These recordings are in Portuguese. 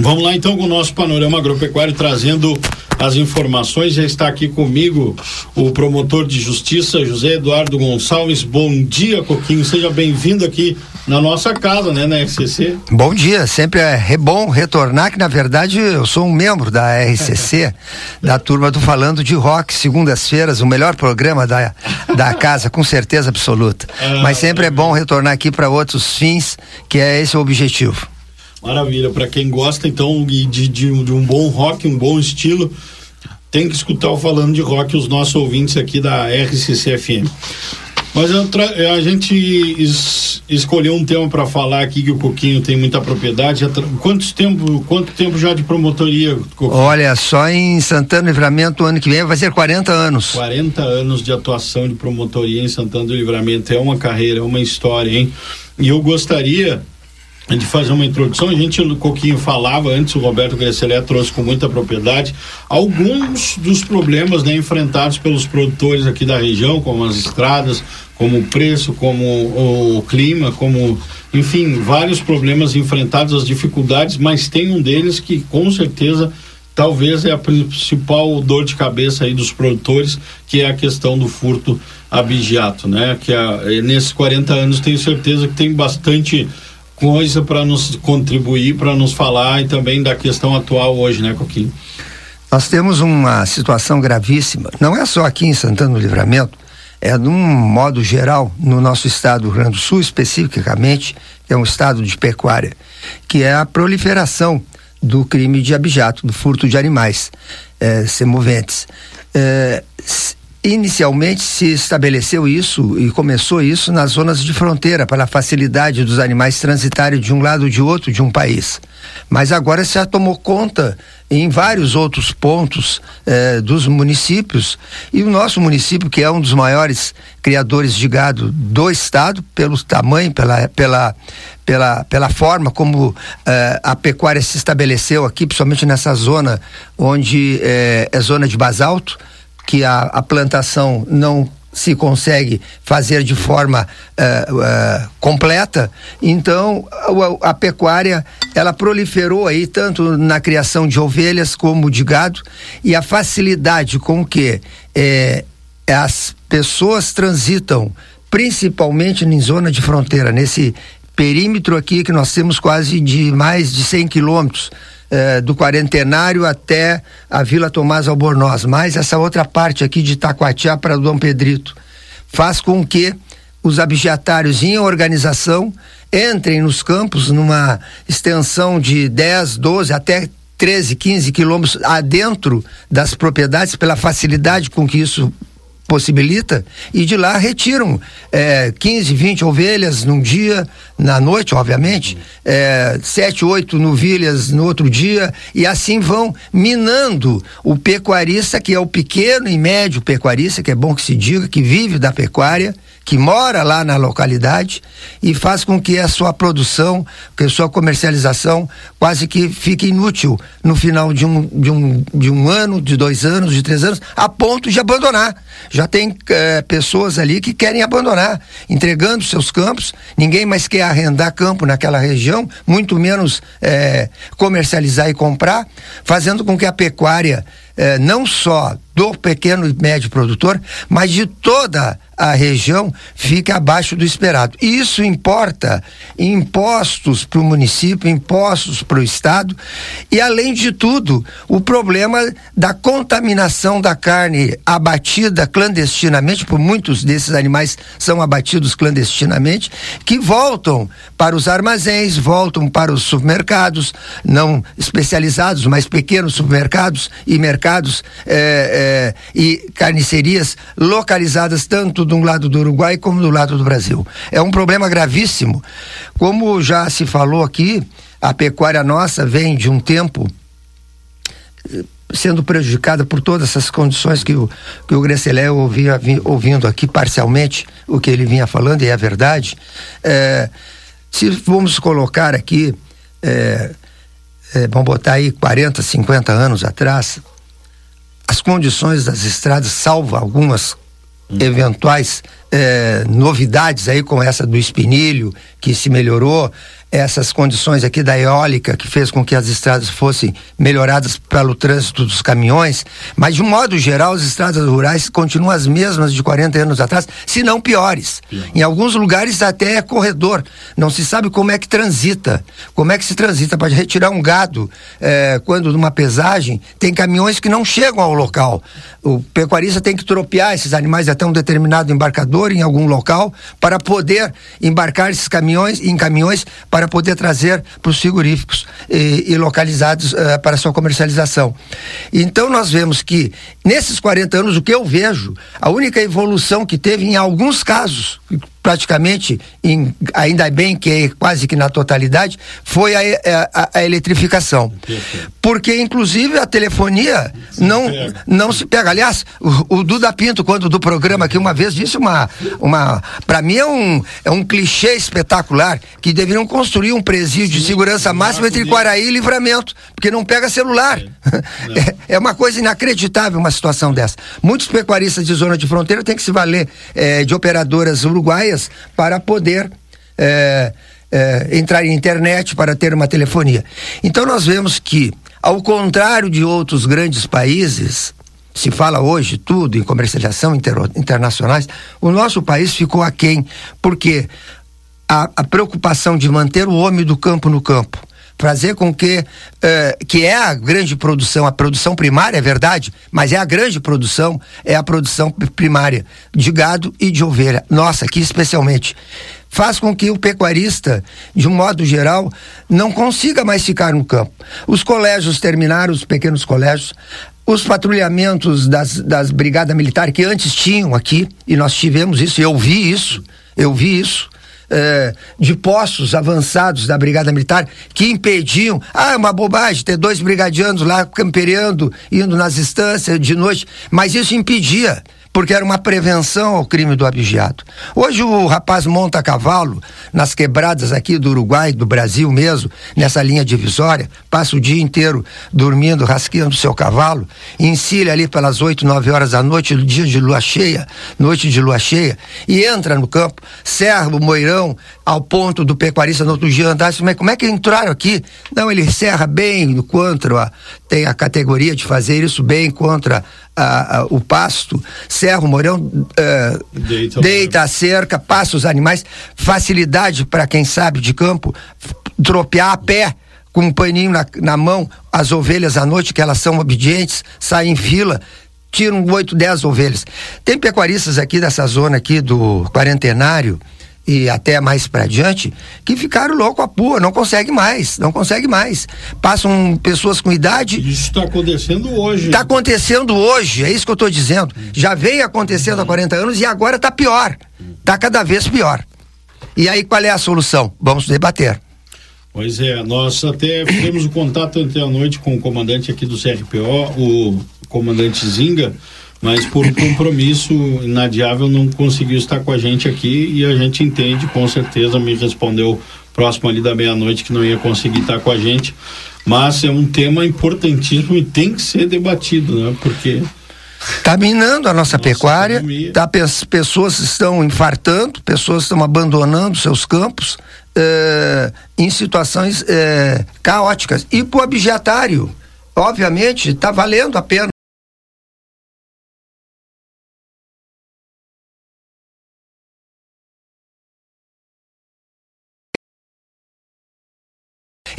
Vamos lá então com o nosso panorama agropecuário trazendo as informações. Já está aqui comigo o promotor de justiça José Eduardo Gonçalves. Bom dia, Coquinho. Seja bem-vindo aqui na nossa casa, né, na RCC. Bom dia. Sempre é bom retornar que na verdade eu sou um membro da RCC, da turma do Falando de Rock, segundas-feiras, o melhor programa da da casa, com certeza absoluta. Ah, Mas sempre é bom retornar aqui para outros fins, que é esse o objetivo. Maravilha. Para quem gosta, então, de, de, de, um bom rock, um bom estilo, tem que escutar o Falando de Rock, os nossos ouvintes aqui da RCC-FM. Mas a, gente es, escolheu um tema para falar aqui que o Coquinho tem muita propriedade. Quantos tempo, quanto tempo já de promotoria? Coquinho? Olha, só em Santana Livramento, ano que vem vai ser 40 anos. 40 anos de atuação de promotoria em Santana do Livramento. É uma carreira, é uma história, hein? E eu gostaria de fazer uma introdução, a gente um pouquinho falava antes, o Roberto Gresselé trouxe com muita propriedade alguns dos problemas né, enfrentados pelos produtores aqui da região, como as estradas, como o preço, como o, o clima, como enfim, vários problemas enfrentados, as dificuldades, mas tem um deles que com certeza talvez é a principal dor de cabeça aí dos produtores, que é a questão do furto abigeato, né? Que a, nesses 40 anos tenho certeza que tem bastante coisa para nos contribuir, para nos falar e também da questão atual hoje, né, Coquinho? Nós temos uma situação gravíssima, não é só aqui em Santana do Livramento, é de um modo geral no nosso estado do Rio Grande do Sul, especificamente, que é um estado de pecuária, que é a proliferação do crime de abijato, do furto de animais é, semoventes. É, Inicialmente se estabeleceu isso e começou isso nas zonas de fronteira, para a facilidade dos animais transitarem de um lado ou de outro de um país. Mas agora se já tomou conta em vários outros pontos eh, dos municípios. E o nosso município, que é um dos maiores criadores de gado do estado, pelo tamanho, pela, pela, pela, pela forma como eh, a pecuária se estabeleceu aqui, principalmente nessa zona onde eh, é zona de basalto que a, a plantação não se consegue fazer de forma uh, uh, completa, então a, a, pecuária ela proliferou aí tanto na criação de ovelhas como de gado e a facilidade com que eh, as pessoas transitam, principalmente em zona de fronteira, nesse perímetro aqui que nós temos quase de mais de 100 quilômetros eh, do Quarentenário até a Vila Tomás Albornoz, mais essa outra parte aqui de Taquatiá para Dom Pedrito, faz com que os abjetários em organização entrem nos campos numa extensão de 10, 12 até 13, 15 quilômetros adentro das propriedades, pela facilidade com que isso possibilita, e de lá retiram é, 15, 20 ovelhas num dia, na noite, obviamente, é, 7, 8 novilhas no outro dia, e assim vão minando o pecuarista, que é o pequeno e médio pecuarista, que é bom que se diga, que vive da pecuária, que mora lá na localidade e faz com que a sua produção, que a sua comercialização quase que fique inútil no final de um, de um, de um ano, de dois anos, de três anos, a ponto de abandonar. Já tem é, pessoas ali que querem abandonar, entregando seus campos, ninguém mais quer arrendar campo naquela região, muito menos é, comercializar e comprar, fazendo com que a pecuária eh, não só do pequeno e médio produtor, mas de toda a região fique abaixo do esperado. E isso importa impostos para o município, impostos para o estado e além de tudo o problema da contaminação da carne abatida clandestinamente, por muitos desses animais são abatidos clandestinamente, que voltam para os armazéns, voltam para os supermercados, não especializados, mas pequenos supermercados e mercados é, é, e carnicerias localizadas tanto de um lado do Uruguai como do lado do Brasil. É um problema gravíssimo. Como já se falou aqui, a pecuária nossa vem de um tempo eh, sendo prejudicada por todas essas condições que o, que o Grecelé ouvia vi, ouvindo aqui parcialmente o que ele vinha falando, e é verdade. É, se vamos colocar aqui, é, é, vamos botar aí 40, 50 anos atrás, as condições das estradas, salvo algumas eventuais eh, novidades aí, como essa do espinilho, que se melhorou, essas condições aqui da eólica que fez com que as estradas fossem melhoradas pelo trânsito dos caminhões, mas de um modo geral as estradas rurais continuam as mesmas de 40 anos atrás, se não piores. Em alguns lugares até é corredor, não se sabe como é que transita, como é que se transita para retirar um gado eh, quando numa pesagem tem caminhões que não chegam ao local. O pecuarista tem que tropear esses animais até um determinado embarcador em algum local para poder embarcar esses caminhões em caminhões para para poder trazer para os frigoríficos e, e localizados uh, para sua comercialização. Então nós vemos que nesses 40 anos o que eu vejo, a única evolução que teve em alguns casos, praticamente, em, ainda bem que é quase que na totalidade, foi a, a, a eletrificação. Porque, inclusive, a telefonia não, não se pega. Aliás, o, o, Duda Pinto, quando do programa aqui, uma vez disse uma. uma para mim é um, é um clichê espetacular que deveriam construir um presídio Sim, de segurança máxima entre Quaraí e Livramento, porque não pega celular. É, é, uma coisa inacreditável uma situação dessa. Muitos pecuaristas de zona de fronteira têm que se valer é, de operadoras uruguaias para poder é, é, entrar em internet, para ter uma telefonia. Então nós vemos que, ao contrário de outros grandes países, se fala hoje tudo em comercialização inter, internacionais, o nosso país ficou aquém, porque a, a preocupação de manter o homem do campo no campo, fazer com que eh, que é a grande produção, a produção primária é verdade, mas é a grande produção é a produção primária de gado e de ovelha. Nossa, aqui especialmente faz com que o pecuarista, de um modo geral, não consiga mais ficar no campo. Os colégios terminaram, os pequenos colégios, os patrulhamentos das, das brigadas militares que antes tinham aqui, e nós tivemos isso, eu vi isso, eu vi isso, é, de postos avançados da Brigada Militar que impediam. Ah, é uma bobagem ter dois brigadianos lá campereando, indo nas instâncias de noite, mas isso impedia porque era uma prevenção ao crime do abigeado. Hoje o rapaz monta a cavalo nas quebradas aqui do Uruguai, do Brasil mesmo, nessa linha divisória, passa o dia inteiro dormindo, rasqueando seu cavalo, encilha ali pelas oito, nove horas da noite, dia de lua cheia, noite de lua cheia, e entra no campo, serra o moirão ao ponto do pecuarista no outro dia andar, assim, mas como é que entraram aqui? Não, ele serra bem contra, tem a categoria de fazer isso bem contra a, a, o pasto, serra o morão, uh, deita, deita a cerca, passa os animais, facilidade para quem sabe de campo, tropear a pé com um paninho na, na mão, as ovelhas à noite, que elas são obedientes, saem em fila, tiram oito, dez ovelhas. Tem pecuaristas aqui dessa zona aqui do quarentenário, e até mais para diante, que ficaram louco a pua, não consegue mais, não consegue mais. Passam pessoas com idade. Isso está acontecendo hoje. Está acontecendo hoje, é isso que eu estou dizendo. Já veio acontecendo há 40 anos e agora está pior. Está cada vez pior. E aí qual é a solução? Vamos debater. Pois é, nós até fizemos o contato ontem à noite com o comandante aqui do CRPO, o comandante Zinga mas por compromisso inadiável não conseguiu estar com a gente aqui e a gente entende, com certeza me respondeu próximo ali da meia-noite que não ia conseguir estar com a gente, mas é um tema importantíssimo e tem que ser debatido, né? Porque Está minando a nossa, nossa pecuária, tá, pessoas estão infartando, pessoas estão abandonando seus campos eh, em situações eh, caóticas. E para o objetário, obviamente, está valendo a pena.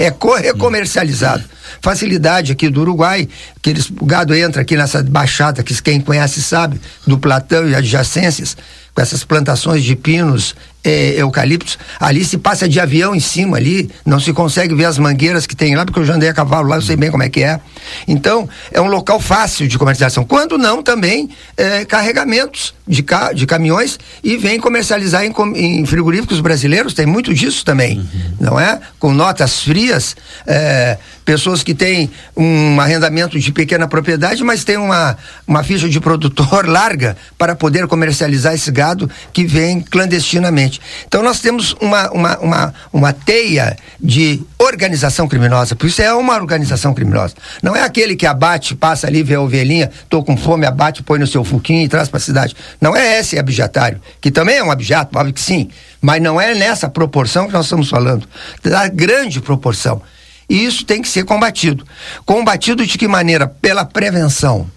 É recomercializado. Facilidade aqui do Uruguai, que eles, o gado entra aqui nessa baixada, que quem conhece sabe, do Platão e adjacências, com essas plantações de pinos é, eucaliptos, ali se passa de avião em cima ali, não se consegue ver as mangueiras que tem lá, porque eu já andei a cavalo lá, eu sei bem como é que é. Então, é um local fácil de comercialização. Quando não, também é, carregamentos de, ca de caminhões e vem comercializar em, em, frigoríficos brasileiros, tem muito disso também, uhum. não é? Com notas frias, é, pessoas que têm um arrendamento de pequena propriedade, mas tem uma, uma ficha de produtor larga para poder comercializar esse gado que vem clandestinamente. Então nós temos uma, uma, uma, uma teia de organização criminosa, por isso é uma organização criminosa. Não é aquele que abate, passa ali, vê a ovelhinha, tô com fome, abate, põe no seu fuquinho e traz para a cidade. Não é esse abjatário, que também é um abjato, óbvio que sim, mas não é nessa proporção que nós estamos falando, da grande proporção. E isso tem que ser combatido. Combatido de que maneira? Pela prevenção.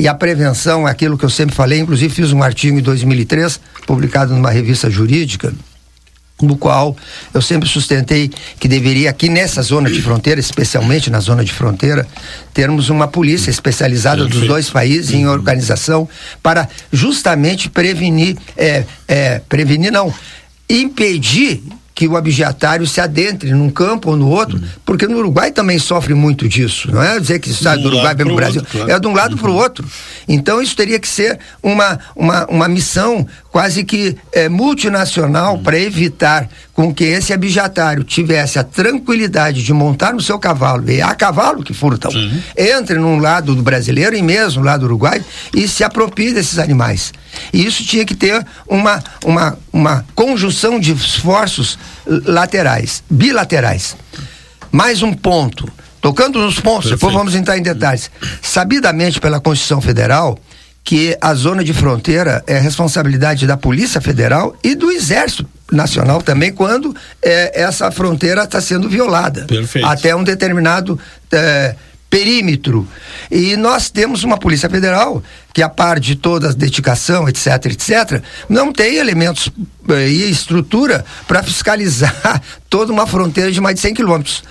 E a prevenção é aquilo que eu sempre falei, inclusive fiz um artigo em 2003, publicado numa revista jurídica, no qual eu sempre sustentei que deveria, aqui nessa zona de fronteira, especialmente na zona de fronteira, termos uma polícia especializada dos dois países em organização para justamente prevenir, é, é, prevenir não, impedir que o abjetário se adentre num campo ou no outro, uhum. porque no Uruguai também sofre muito disso. Não é dizer que sai do Uruguai vem para o Brasil, outro, claro. é de um lado uhum. para o outro. Então isso teria que ser uma, uma, uma missão quase que é, multinacional uhum. para evitar com que esse abjatário tivesse a tranquilidade de montar no seu cavalo, e a cavalo que furtam, Sim. entre num lado do brasileiro e mesmo lado do Uruguai e se aproprie desses animais. E isso tinha que ter uma, uma, uma conjunção de esforços laterais, bilaterais. Mais um ponto. Tocando nos pontos, Perfeito. depois vamos entrar em detalhes. Sabidamente pela Constituição Federal, que a zona de fronteira é responsabilidade da Polícia Federal e do Exército Nacional também, quando é, essa fronteira está sendo violada. Perfeito. Até um determinado. É, perímetro. E nós temos uma Polícia Federal que, a par de toda a dedicação, etc., etc., não tem elementos eh, e estrutura para fiscalizar toda uma fronteira de mais de 100 quilômetros.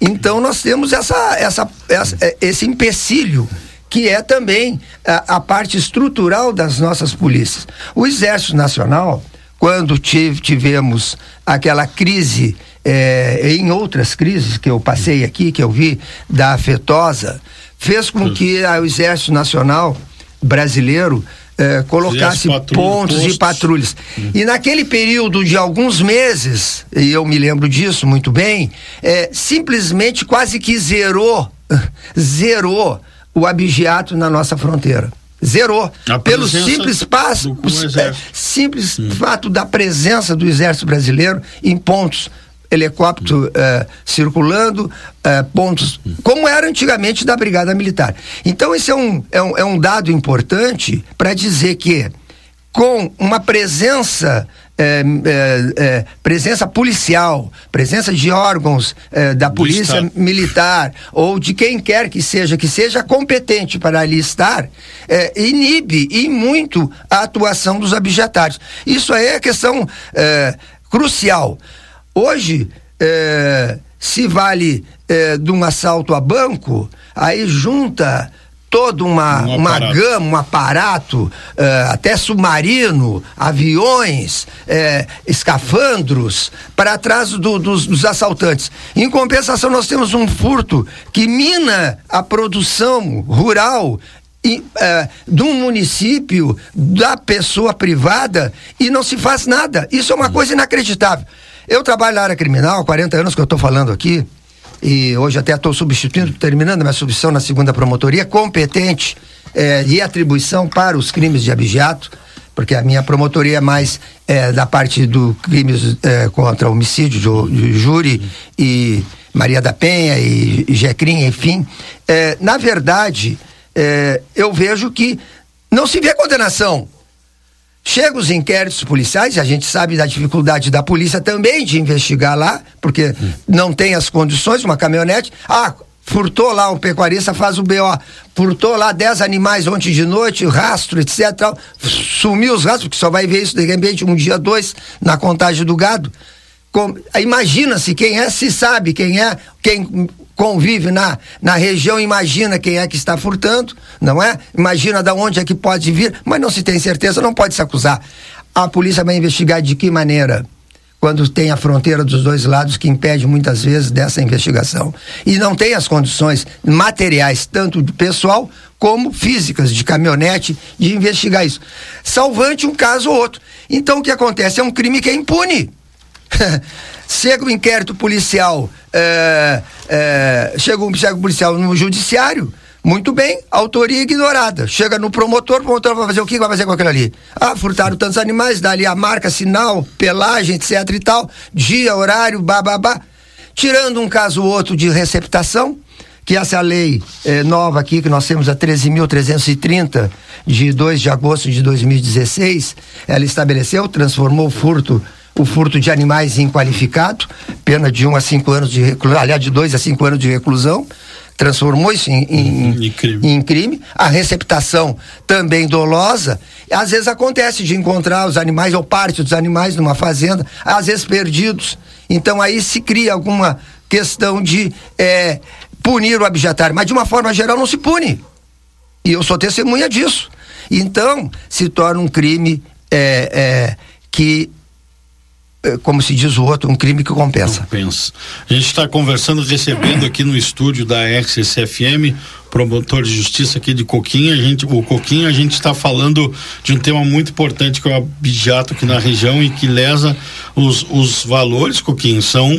Então, nós temos essa, essa, essa, eh, esse empecilho que é também a, a, parte estrutural das nossas polícias. O Exército Nacional, quando tivemos aquela crise, eh, em outras crises que eu passei aqui, que eu vi, da afetosa, fez com que o Exército Nacional brasileiro eh, colocasse pontos postos. e patrulhas. Hum. E naquele período de alguns meses, e eu me lembro disso muito bem, eh, simplesmente quase que zerou, zerou o abigeato na nossa fronteira. Zerou. Pelo simples passo, é, simples hum. fato da presença do exército brasileiro em pontos helicóptero hum. uh, circulando, uh, pontos, hum. como era antigamente da Brigada Militar. Então, esse é um, é um, é um dado importante para dizer que, com uma presença é, é, é, presença policial, presença de órgãos é, da polícia militar ou de quem quer que seja, que seja competente para ali estar, é, inibe e muito a atuação dos abjetários. Isso aí é questão crucial. Hoje, se vale de um assalto a banco, aí junta toda uma, um uma gama, um aparato, uh, até submarino, aviões, uh, escafandros, para trás do, dos, dos, assaltantes. Em compensação, nós temos um furto que mina a produção rural. E, uh, de um município, da pessoa privada, e não se faz nada. Isso é uma hum. coisa inacreditável. Eu trabalho na área criminal, 40 anos que eu estou falando aqui, e hoje até estou substituindo, terminando minha substituição na segunda promotoria, competente é, e atribuição para os crimes de abigeato, porque a minha promotoria é mais é, da parte do crimes é, contra homicídio, de, de Júri e Maria da Penha e, e Jecrim, enfim. É, na verdade, é, eu vejo que não se vê condenação Chegam os inquéritos policiais, a gente sabe da dificuldade da polícia também de investigar lá, porque hum. não tem as condições, uma caminhonete. Ah, furtou lá, o pecuarista faz o BO, furtou lá 10 animais ontem de noite, rastro, etc. Sumiu os rastros, porque só vai ver isso de repente um dia, dois, na contagem do gado. Imagina-se quem é, se sabe quem é, quem convive na, na região, imagina quem é que está furtando, não é? Imagina de onde é que pode vir, mas não se tem certeza, não pode se acusar. A polícia vai investigar de que maneira? Quando tem a fronteira dos dois lados que impede muitas vezes dessa investigação. E não tem as condições materiais, tanto de pessoal como físicas, de caminhonete, de investigar isso. Salvante um caso ou outro. Então o que acontece? É um crime que é impune. chega o um inquérito policial, é, é, chega um inquérito policial no judiciário, Muito bem, autoria ignorada. Chega no promotor, o promotor vai fazer o que vai fazer com aquilo ali? Ah, furtaram tantos animais, dá ali a marca, sinal, pelagem, etc e tal, dia, horário, bababá. Tirando um caso ou outro de receptação, que essa lei eh, nova aqui, que nós temos a 13.330, de 2 de agosto de 2016, ela estabeleceu, transformou o furto o furto de animais inqualificado, pena de 1 um a 5 anos de reclusão, aliás, de 2 a 5 anos de reclusão, transformou isso em, em, em, crime. em, crime. A receptação também dolosa. Às vezes acontece de encontrar os animais ou parte dos animais numa fazenda, às vezes perdidos. Então aí se cria alguma questão de é, punir o abjetário, mas de uma forma geral não se pune. E eu sou testemunha disso. Então se torna um crime é, é, que como se diz o outro, um crime que compensa. Compensa. A gente está conversando, recebendo aqui no estúdio da RCCFM promotor de justiça aqui de Coquinha, a gente, o Coquinha, a gente está falando de um tema muito importante que é o abijato aqui na região e que lesa os, os valores, Coquinha, são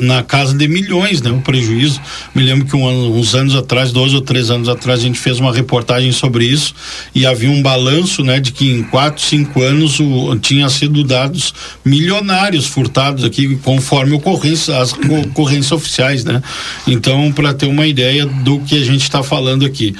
na casa de milhões, né? O prejuízo. Me lembro que um, uns anos atrás, dois ou três anos atrás, a gente fez uma reportagem sobre isso e havia um balanço, né, de que em quatro, cinco anos o, tinha sido dados milionários furtados aqui, conforme ocorrência, as ocorrências oficiais, né? Então, para ter uma ideia do que a gente está falando aqui.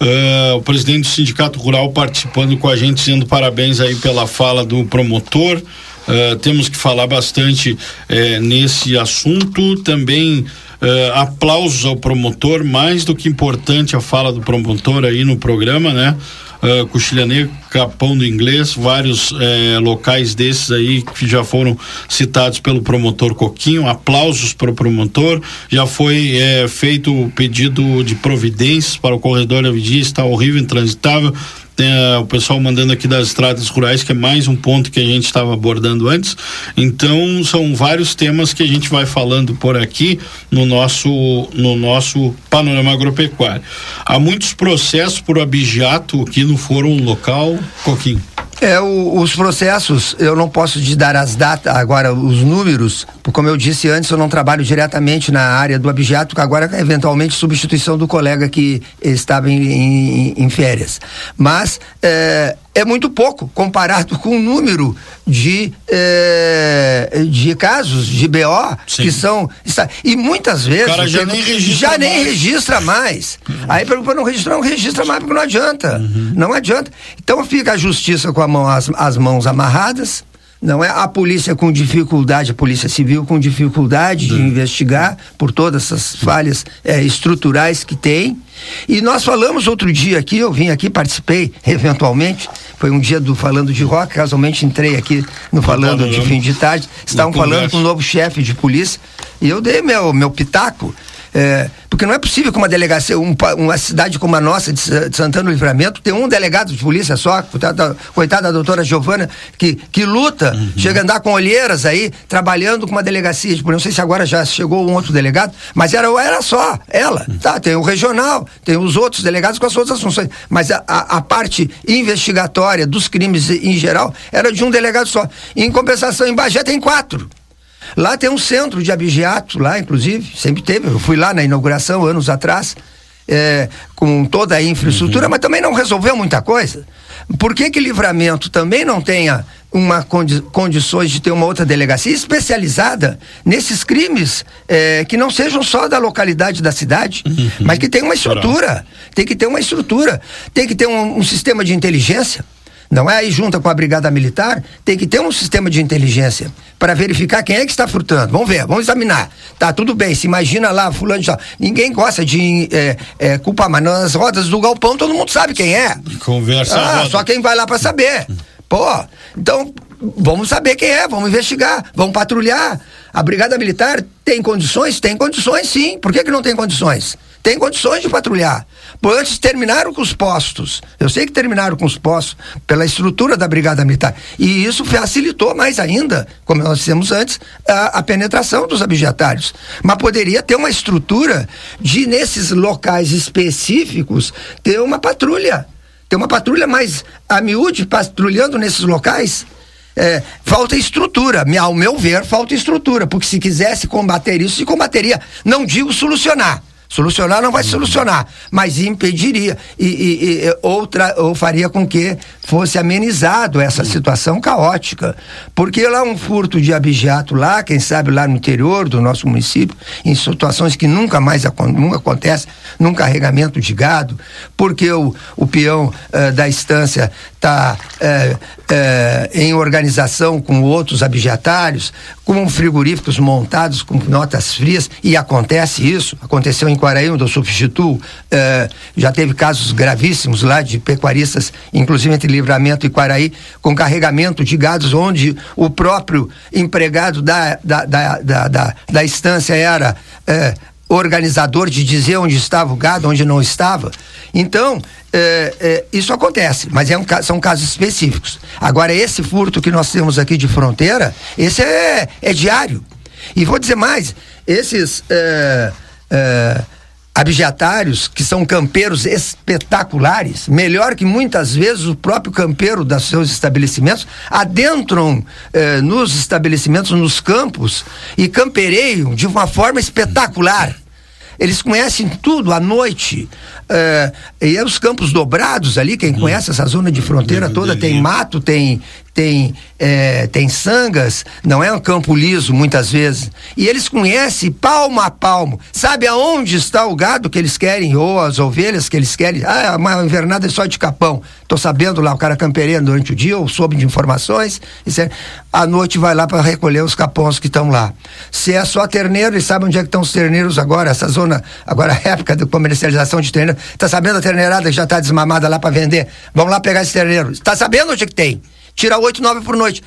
Uh, o presidente do Sindicato Rural participando com a gente, dizendo parabéns aí pela fala do promotor. Uh, temos que falar bastante uh, nesse assunto. Também uh, aplausos ao promotor, mais do que importante a fala do promotor aí no programa, né? Uh, Cochilhaneiro, Capão do Inglês, vários uh, locais desses aí que já foram citados pelo promotor Coquinho. Aplausos para o promotor. Já foi uh, feito o pedido de providências para o corredor da Vigia, está horrível, intransitável tem uh, o pessoal mandando aqui das estradas rurais, que é mais um ponto que a gente estava abordando antes. Então, são vários temas que a gente vai falando por aqui no nosso, no nosso panorama agropecuário. Há muitos processos por abijato aqui no Fórum Local, Coquinho. É, o, os processos, eu não posso te dar as datas, agora os números, porque como eu disse antes, eu não trabalho diretamente na área do abjeto, agora eventualmente substituição do colega que estava em, em, em férias. Mas é, é muito pouco comparado com o número de, eh, de casos de BO Sim. que são. E muitas vezes. O cara já nem registra já mais. nem registra mais. Uhum. Aí para não registrar, não registra mais, porque não adianta. Uhum. Não adianta. Então fica a justiça com a mão, as, as mãos amarradas não é a polícia com dificuldade, a polícia civil com dificuldade de investigar por todas essas falhas é, estruturais que tem. E nós falamos outro dia aqui, eu vim aqui, participei eventualmente, foi um dia do falando de rock, casualmente entrei aqui no falando de fim de tarde, estavam falando com o novo chefe de polícia e eu dei meu meu pitaco é, porque não é possível que uma delegacia, um, uma cidade como a nossa, de, Santana do Livramento, tem um delegado de polícia só, coitada, coitada da doutora Giovana, que, que luta, uhum. chega a andar com olheiras aí, trabalhando com uma delegacia de polícia. Não sei se agora já chegou um outro delegado, mas era, era só ela. Uhum. Tá, tem o regional, tem os outros delegados com as suas funções. Mas a, a, a, parte investigatória dos crimes em geral era de um delegado só. Em compensação, em Bagé tem quatro. Lá tem um centro de abigeato, lá inclusive, sempre teve. Eu fui lá na inauguração anos atrás, é, com toda a infraestrutura, uhum. mas também não resolveu muita coisa. Por que que Livramento também não tenha uma condi condições de ter uma outra delegacia especializada nesses crimes é, que não sejam só da localidade da cidade, uhum. mas que tenha uma estrutura, tem que ter uma estrutura, tem que ter um, um sistema de inteligência não é aí junta com a brigada militar, tem que ter um sistema de inteligência para verificar quem é que está furtando. Vamos ver, vamos examinar. Tá tudo bem, se imagina lá, fulano de Ninguém gosta de é, é, culpar, mas nas rodas do galpão todo mundo sabe quem é. Conversa. Ah, só quem vai lá para saber. Pô, então vamos saber quem é, vamos investigar, vamos patrulhar. A brigada militar tem condições? Tem condições sim. Por que, que não tem condições? Tem condições de patrulhar. Antes terminaram com os postos. Eu sei que terminaram com os postos pela estrutura da Brigada Militar. E isso facilitou mais ainda, como nós dissemos antes, a, a penetração dos abjetários. Mas poderia ter uma estrutura de, nesses locais específicos, ter uma patrulha. Ter uma patrulha mais a miúde patrulhando nesses locais. É, falta estrutura. Ao meu ver, falta estrutura. Porque se quisesse combater isso, se combateria. Não digo solucionar Solucionar não vai solucionar, mas impediria. E, e, e outra ou faria com que fosse amenizado essa situação caótica, porque lá um furto de abijato lá, quem sabe lá no interior do nosso município, em situações que nunca mais nunca acontece, num carregamento de gado, porque o, o peão uh, da estância está uh, uh, em organização com outros abjatários, com frigoríficos montados com notas frias e acontece isso, aconteceu em Quaraí, onde eu substituo, eh, já teve casos gravíssimos lá de pecuaristas, inclusive entre Livramento e Quaraí, com carregamento de gados, onde o próprio empregado da, da, da, da, da, da estância era eh, organizador de dizer onde estava o gado, onde não estava. Então, é, é, isso acontece, mas é um, são casos específicos. Agora, esse furto que nós temos aqui de fronteira, esse é, é diário. E vou dizer mais, esses abjetários, que são campeiros espetaculares, melhor que muitas vezes o próprio campeiro dos seus estabelecimentos, adentram é, nos estabelecimentos, nos campos, e campereiam de uma forma espetacular. Eles conhecem tudo à noite. É, e é os campos dobrados ali, quem conhece essa zona de fronteira toda, tem mato, tem, tem, é, tem sangas, não é um campo liso muitas vezes. E eles conhecem palmo a palmo, sabe aonde está o gado que eles querem, ou as ovelhas que eles querem. Ah, uma invernada é só de capão. Tô sabendo lá, o cara campereiro durante o dia, ou soube de informações, e é, à noite vai lá para recolher os capões que estão lá. Se é só terneiro, eles sabem onde é que estão os terneiros agora, essa zona, agora época de comercialização de terneiro. Tá sabendo a terneirada que já está desmamada lá para vender? Vamos lá pegar esse terneiro. Tá sabendo onde é que tem? Tira oito, nove por noite.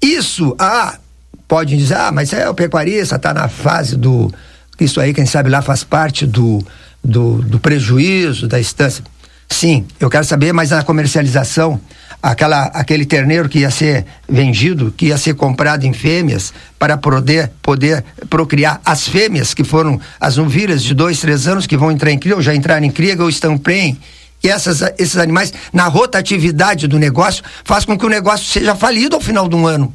Isso, ah, pode dizer, ah, mas é o pecuarista, está na fase do. Isso aí, quem sabe lá faz parte do, do, do prejuízo, da instância. Sim, eu quero saber, mas na comercialização, aquela, aquele terneiro que ia ser vendido, que ia ser comprado em fêmeas, para poder, poder procriar as fêmeas, que foram as novilhas de dois, três anos, que vão entrar em cria, ou já entraram em cria, ou estão prem, que essas, esses animais, na rotatividade do negócio, faz com que o negócio seja falido ao final de um ano.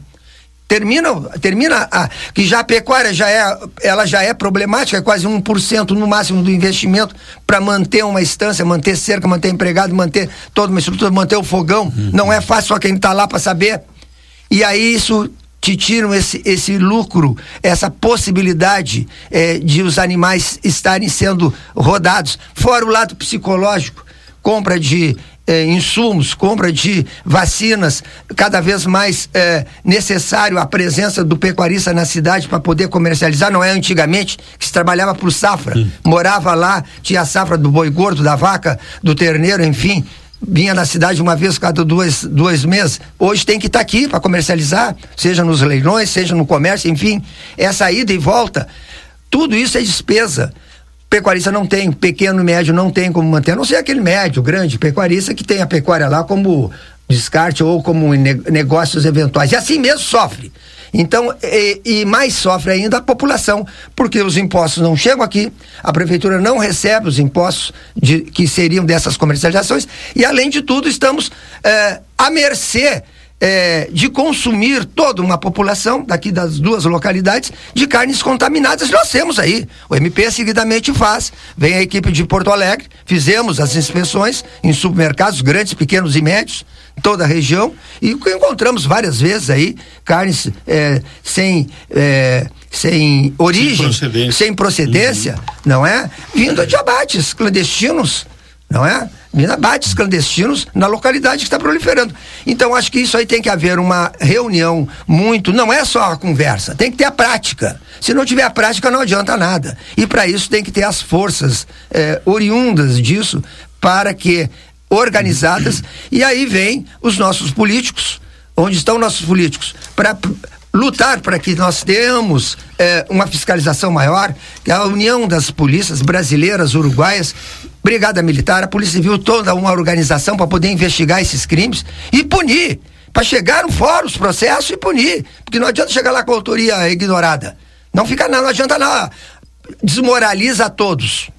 Termina, termina a, que já a pecuária já é, ela já é problemática, é quase 1% no máximo do investimento para manter uma estância, manter cerca, manter empregado, manter toda uma estrutura, manter o fogão. Uhum. Não é fácil só quem está lá para saber. E aí isso te tiram esse, esse lucro, essa possibilidade é, de os animais estarem sendo rodados. Fora o lado psicológico compra de eh, insumos, compra de vacinas, cada vez mais eh, necessário a presença do pecuarista na cidade para poder comercializar. Não é antigamente que se trabalhava por safra, hum. morava lá, tinha a safra do boi gordo, da vaca, do terneiro, enfim. Vinha na cidade uma vez cada dois, dois meses. Hoje tem que estar tá aqui para comercializar, seja nos leilões, seja no comércio, enfim. Essa ida e volta, tudo isso é despesa pecuarista não tem, pequeno, médio não tem como manter, a não ser aquele médio, grande pecuarista que tem a pecuária lá como descarte ou como negócios eventuais. E assim mesmo sofre. Então, e, e, mais sofre ainda a população, porque os impostos não chegam aqui, a prefeitura não recebe os impostos de, que seriam dessas comercializações, e além de tudo, estamos é, à mercê é, de consumir toda uma população daqui das duas localidades de carnes contaminadas. Nós temos aí. O MP seguidamente faz. Vem a equipe de Porto Alegre, fizemos as inspeções em supermercados grandes, pequenos e médios, toda a região, e encontramos várias vezes aí carnes é, sem. É, sem origem, sem procedência, sem procedência uhum. não é? Vindo de abates clandestinos não é? Abates clandestinos na localidade que está proliferando. Então, acho que isso aí tem que haver uma reunião muito. Não é só a conversa, tem que ter a prática. Se não tiver a prática, não adianta nada. E para isso tem que ter as forças eh, oriundas disso para que organizadas. e aí vem os nossos políticos. Onde estão nossos políticos? Para lutar para que nós tenhamos eh, uma fiscalização maior, que a união das polícias brasileiras, uruguaias, Brigada Militar, a Polícia Civil, toda uma organização para poder investigar esses crimes e punir. Para chegar fórum, os processos e punir. Porque não adianta chegar lá com a autoria ignorada. Não fica não, não adianta não. Desmoraliza a todos.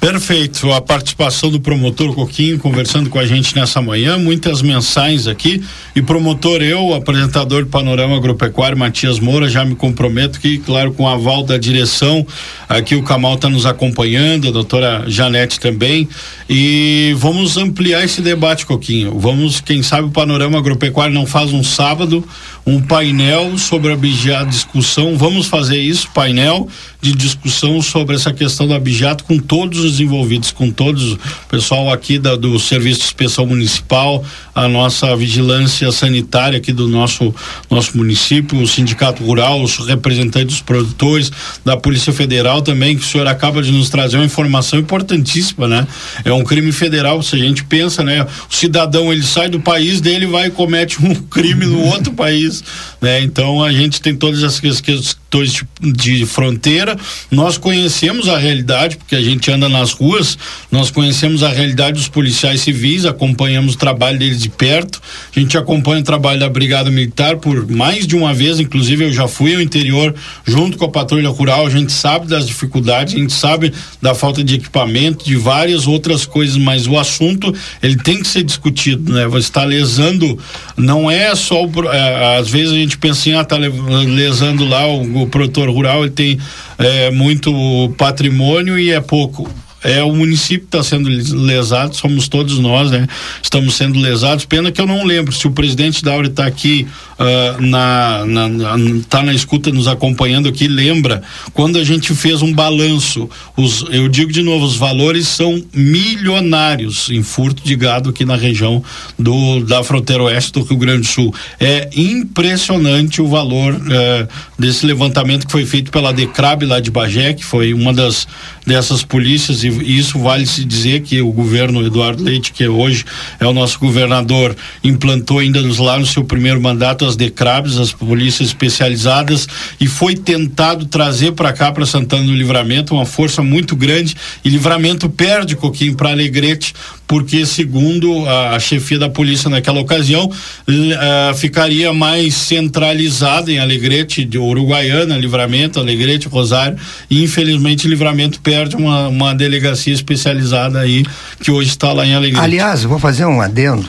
Perfeito. A participação do promotor Coquinho conversando com a gente nessa manhã, muitas mensagens aqui. E promotor, eu, apresentador do Panorama Agropecuário, Matias Moura, já me comprometo que, claro, com o aval da direção, aqui o Camal está nos acompanhando, a doutora Janete também. E vamos ampliar esse debate, Coquinho. Vamos, quem sabe, o Panorama Agropecuário não faz um sábado, um painel sobre a discussão. Vamos fazer isso, painel de discussão sobre essa questão do abijato com todos os envolvidos, com todos o pessoal aqui da, do Serviço de Inspeção Municipal, a nossa vigilância sanitária aqui do nosso nosso município, o Sindicato Rural, os representantes dos produtores, da Polícia Federal também, que o senhor acaba de nos trazer uma informação importantíssima, né? É um crime federal, se a gente pensa, né? O cidadão ele sai do país dele vai e comete um crime no outro país, né? Então a gente tem todas essas questões de fronteira, nós conhecemos a realidade, porque a gente anda nas ruas, nós conhecemos a realidade dos policiais civis, acompanhamos o trabalho deles de perto, a gente acompanha o trabalho da Brigada Militar por mais de uma vez, inclusive eu já fui ao interior junto com a Patrulha Rural, a gente sabe das dificuldades, a gente sabe da falta de equipamento, de várias outras coisas, mas o assunto ele tem que ser discutido, né? Você está lesando, não é só, o, é, às vezes a gente pensa assim, ah, tá lesando lá o o produtor rural ele tem é, muito patrimônio e é pouco é o município está sendo lesado, somos todos nós, né? Estamos sendo lesados. Pena que eu não lembro se o presidente Dauri está aqui uh, na, na, na, tá na escuta nos acompanhando aqui, lembra quando a gente fez um balanço, os, eu digo de novo, os valores são milionários em furto de gado aqui na região do da fronteira oeste do Rio Grande do Sul. É impressionante o valor uh, desse levantamento que foi feito pela Decrab lá de Bagé, que foi uma das dessas polícias, e isso vale se dizer que o governo Eduardo Leite, que hoje é o nosso governador, implantou ainda lá no seu primeiro mandato as DECRABs, as polícias especializadas, e foi tentado trazer para cá, para Santana do Livramento, uma força muito grande, e Livramento perde Coquinho para Alegrete, porque segundo a, a, chefia da polícia naquela ocasião uh, ficaria mais centralizada em Alegrete, de Uruguaiana, Livramento, Alegrete, Rosário, e infelizmente Livramento perde uma, uma delegacia especializada aí que hoje está lá em Alegrete. Aliás, vou fazer um adendo.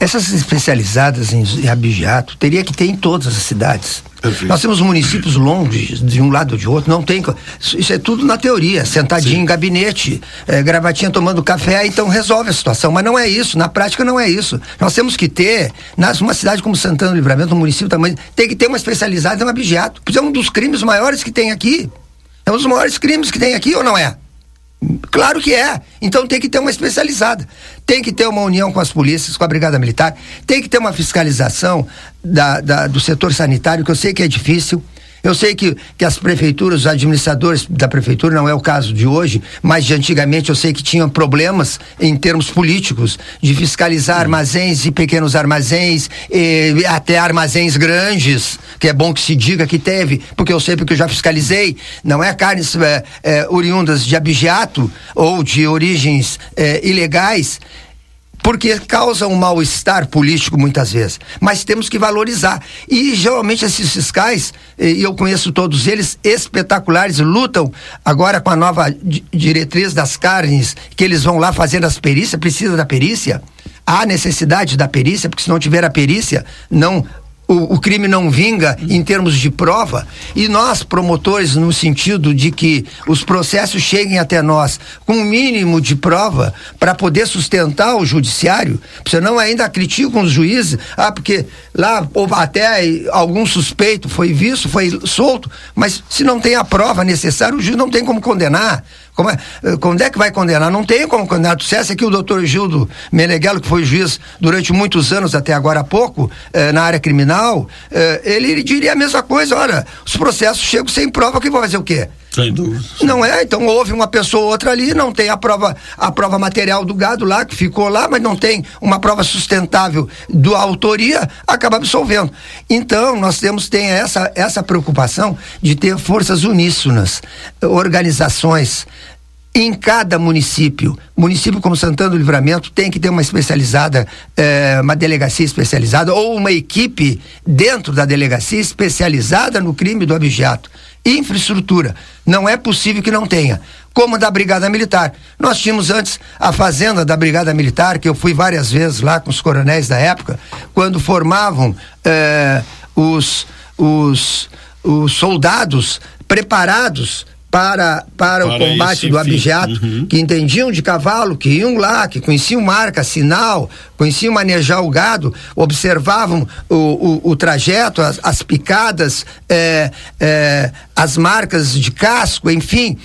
Essas especializadas em, em abigeato teria que ter em todas as cidades. Nós temos municípios longos de um lado ou de outro, não tem. Isso é tudo na teoria, sentadinho Sim. em gabinete, é, gravatinha tomando café, então resolve a situação. Mas não é isso, na prática não é isso. Nós temos que ter, nas, uma cidade como Santana do Livramento, um município também, tem que ter uma especializada em abigeato. Porque é um dos crimes maiores que tem aqui. É um dos maiores crimes que tem aqui ou não é? Claro que é. Então tem que ter uma especializada. Tem que ter uma união com as polícias, com a Brigada Militar. Tem que ter uma fiscalização da, da, do setor sanitário, que eu sei que é difícil. Eu sei que, que as prefeituras, os administradores da prefeitura, não é o caso de hoje, mas de antigamente eu sei que tinham problemas em termos políticos de fiscalizar armazéns e pequenos armazéns, e até armazéns grandes, que é bom que se diga que teve, porque eu sei porque eu já fiscalizei, não é carnes é, é, oriundas de abigeato ou de origens é, ilegais porque causa um mal-estar político muitas vezes. Mas temos que valorizar. E geralmente esses fiscais, e eu conheço todos eles, espetaculares, lutam agora com a nova diretriz das carnes, que eles vão lá fazendo as perícias, precisa da perícia. Há necessidade da perícia, porque se não tiver a perícia, não o, o, crime não vinga em termos de prova e nós, promotores, no sentido de que os processos cheguem até nós com um mínimo de prova para poder sustentar o judiciário, senão ainda criticam os juízes, ah, porque lá até algum suspeito foi visto, foi solto, mas se não tem a prova necessária, o juiz não tem como condenar. Como é, quando é que vai condenar? Não tem como condenar. Tu dissesse aqui o doutor Gildo Meneghelo, que foi juiz durante muitos anos, até agora há pouco, eh, na área criminal, eh, ele diria a mesma coisa. Olha, os processos chegam sem prova, que vão fazer o quê? Sem dúvida. Não é? Então houve uma pessoa ou outra ali, não tem a prova, a prova material do gado lá, que ficou lá, mas não tem uma prova sustentável da autoria, acaba absolvendo. Então, nós temos tem essa, essa preocupação de ter forças uníssonas, organizações em cada município. Município como Santana do Livramento tem que ter uma especializada, eh, uma delegacia especializada ou uma equipe dentro da delegacia especializada no crime do objeto. Infraestrutura. Não é possível que não tenha. como da Brigada Militar. Nós tínhamos antes a fazenda da Brigada Militar, que eu fui várias vezes lá com os coronéis da época, quando formavam eh, os, os, os soldados preparados para, para, para o combate do abjeto, uhum. que entendiam de cavalo, que iam lá, que conheciam marca, sinal, conheciam manejar o gado, observavam o, o, o trajeto, as, as picadas, é, é, as marcas de casco, enfim.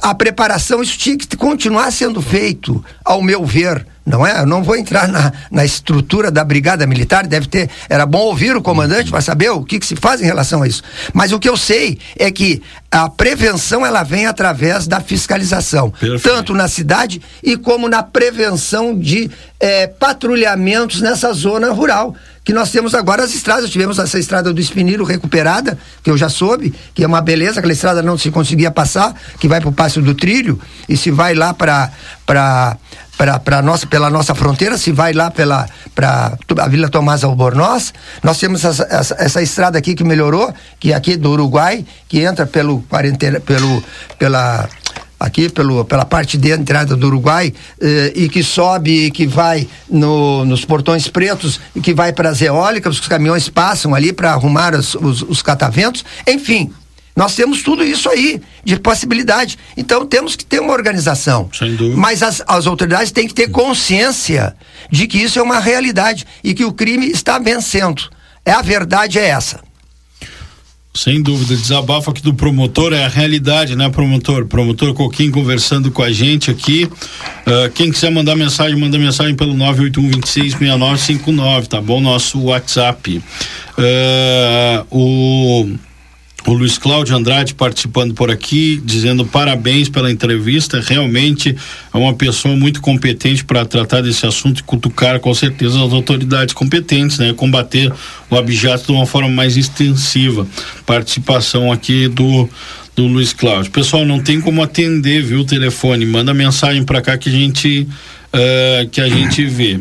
A preparação, isso tinha que continuar sendo feito, ao meu ver não é? Eu não vou entrar na, na estrutura da brigada militar, deve ter, era bom ouvir o comandante para saber o que, que, se faz em relação a isso. Mas o que eu sei é que a prevenção ela vem através da fiscalização, Perfeito. tanto na cidade e como na prevenção de é, patrulhamentos nessa zona rural que nós temos agora as estradas. Tivemos essa estrada do Espiniro recuperada, que eu já soube, que é uma beleza, aquela estrada não se conseguia passar, que vai para o Passo do Trilho e se vai lá para para nossa pela nossa fronteira se vai lá pela para a Vila Tomás Albornoz nós temos essa, essa, essa, estrada aqui que melhorou que é aqui do Uruguai que entra pelo quarentena pelo pela aqui pelo, pela parte de entrada do Uruguai eh, e que sobe e que vai no, nos portões pretos e que vai para as eólicas, os caminhões passam ali para arrumar os, os, os cataventos, enfim, nós temos tudo isso aí de possibilidade. Então temos que ter uma organização. Sem dúvida. Mas as, as autoridades têm que ter consciência de que isso é uma realidade e que o crime está vencendo. É a verdade é essa. Sem dúvida, desabafo aqui do promotor é a realidade, né, promotor? Promotor Coquinho conversando com a gente aqui. Uh, quem quiser mandar mensagem, manda mensagem pelo 981 tá bom? Nosso WhatsApp. Uh, o o Luiz Cláudio Andrade participando por aqui, dizendo parabéns pela entrevista. Realmente é uma pessoa muito competente para tratar desse assunto e cutucar com certeza as autoridades competentes, né? Combater o abjato de uma forma mais extensiva. Participação aqui do do Luiz Cláudio. Pessoal, não tem como atender, viu, o telefone. Manda mensagem para cá que a gente uh, que a gente vê.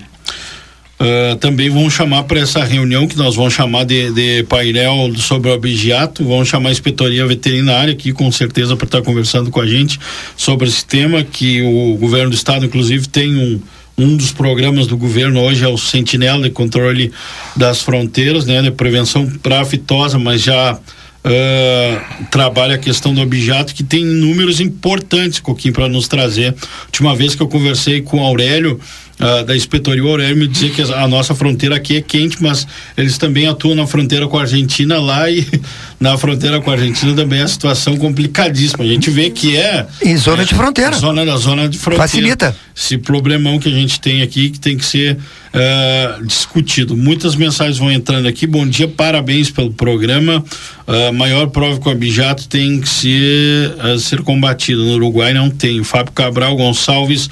Uh, também vão chamar para essa reunião que nós vamos chamar de, de painel sobre o abigeato, vamos chamar a inspetoria veterinária aqui com certeza para estar tá conversando com a gente sobre esse tema que o governo do estado inclusive tem um um dos programas do governo hoje é o Sentinela de controle das fronteiras, né, de prevenção para fitosa, mas já uh, trabalha a questão do objeto que tem números importantes, Coquinho, para nos trazer. Última vez que eu conversei com o Aurélio, uh, da inspetoria, Aurélio me dizia que a nossa fronteira aqui é quente, mas eles também atuam na fronteira com a Argentina lá e na fronteira com a Argentina também é a situação complicadíssima. A gente vê que é. Em zona é, de fronteira. Zona da zona de fronteira. Facilita. Esse problemão que a gente tem aqui que tem que ser uh, discutido. Muitas mensagens vão entrando aqui. Bom dia, parabéns pelo programa. Uh, maior prova que o abijato tem que ser, uh, ser combatido. No Uruguai não tem. O Fábio Cabral Gonçalves